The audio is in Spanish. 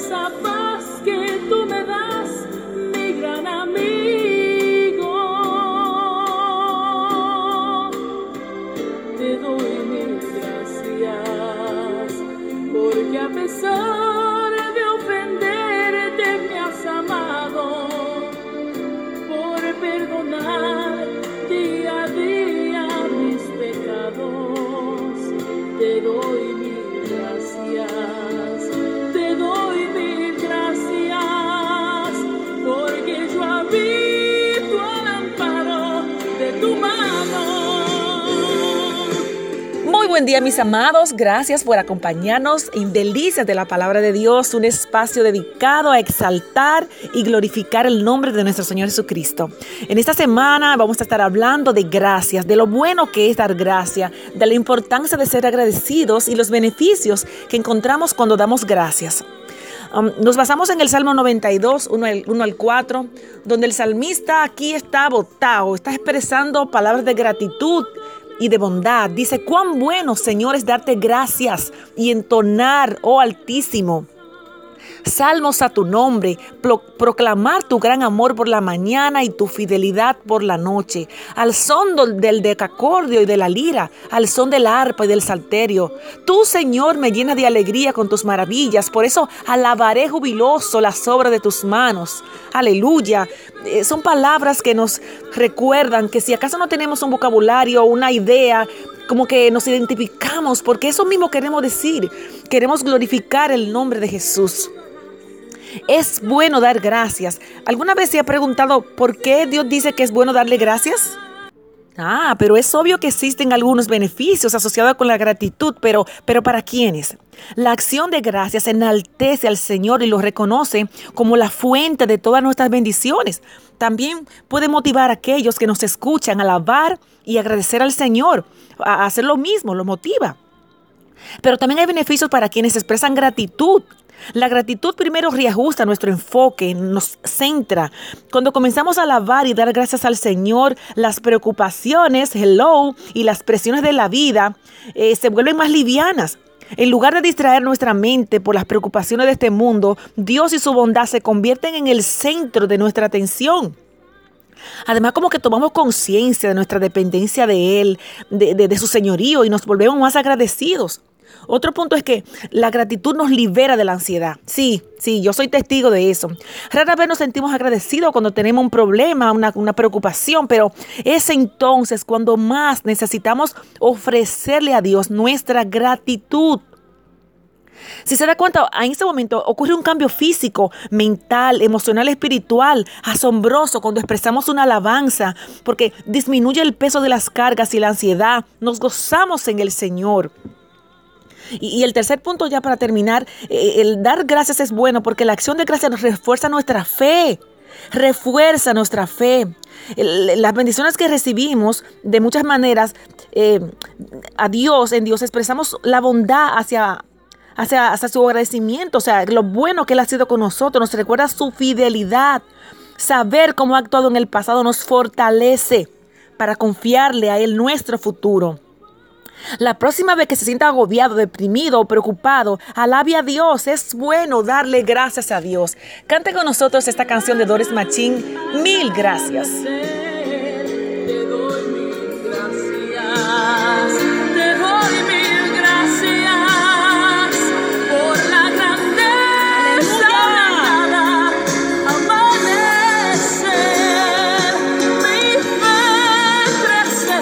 esa paz que tú me das, mi gran amigo. Te doy mil gracias, porque a pesar de ofenderte me has amado, por perdonar día a día mis pecados. Te doy mil gracias, buen día mis amados, gracias por acompañarnos en Delicias de la Palabra de Dios, un espacio dedicado a exaltar y glorificar el nombre de nuestro Señor Jesucristo. En esta semana vamos a estar hablando de gracias, de lo bueno que es dar gracia, de la importancia de ser agradecidos y los beneficios que encontramos cuando damos gracias. Um, nos basamos en el Salmo 92, 1 al, 1 al 4, donde el salmista aquí está botado, está expresando palabras de gratitud y de bondad. Dice, cuán bueno, Señor, es darte gracias y entonar, oh Altísimo. Salmos a tu nombre, pro- proclamar tu gran amor por la mañana y tu fidelidad por la noche, al son del, decacordio y de la lira, al son del arpa y del salterio. Tú, Señor, me llenas de alegría con tus maravillas, por eso alabaré jubiloso las obras de tus manos. Aleluya. Eh, son palabras que nos recuerdan que si acaso no tenemos un vocabulario, una idea, como que nos identificamos, porque eso mismo queremos decir. Queremos glorificar el nombre de Jesús. Es bueno dar gracias. ¿Alguna vez se ha preguntado por qué Dios dice que es bueno darle gracias? Ah, pero es obvio que existen algunos beneficios asociados con la gratitud, pero, pero ¿para quiénes? La acción de gracias enaltece al Señor y lo reconoce como la fuente de todas nuestras bendiciones. También puede motivar a aquellos que nos escuchan a alabar y agradecer al Señor. A hacer lo mismo, lo motiva. Pero también hay beneficios para quienes expresan gratitud. La gratitud primero reajusta nuestro enfoque, nos centra. Cuando comenzamos a alabar y dar gracias al Señor, las preocupaciones, hello, y las presiones de la vida eh, se vuelven más livianas. En lugar de distraer nuestra mente por las preocupaciones de este mundo, Dios y su bondad se convierten en el centro de nuestra atención. Además, como que tomamos conciencia de nuestra dependencia de Él, de, su señorío y nos volvemos más agradecidos. Otro punto es que la gratitud nos libera de la ansiedad. Sí, sí, yo soy testigo de eso. Rara vez nos sentimos agradecidos cuando tenemos un problema, una, una preocupación, pero es entonces cuando más necesitamos ofrecerle a Dios nuestra gratitud. Si se da cuenta, en este momento ocurre un cambio físico, mental, emocional, espiritual, asombroso cuando expresamos una alabanza, porque disminuye el peso de las cargas y la ansiedad. Nos gozamos en el Señor. Y, el tercer punto ya para terminar, eh, el dar gracias es bueno porque la acción de gracias nos refuerza nuestra fe, refuerza nuestra fe. Las bendiciones que recibimos de muchas maneras eh, a Dios, en Dios expresamos la bondad hacia, hacia, hacia su agradecimiento, o sea, lo bueno que Él ha sido con nosotros, nos recuerda su fidelidad. Saber cómo ha actuado en el pasado nos fortalece para confiarle a Él nuestro futuro. La próxima vez que se sienta agobiado, deprimido o preocupado, alabe a Dios. Es bueno darle gracias a Dios. Cante con nosotros esta canción de Doris Machín. Mil gracias.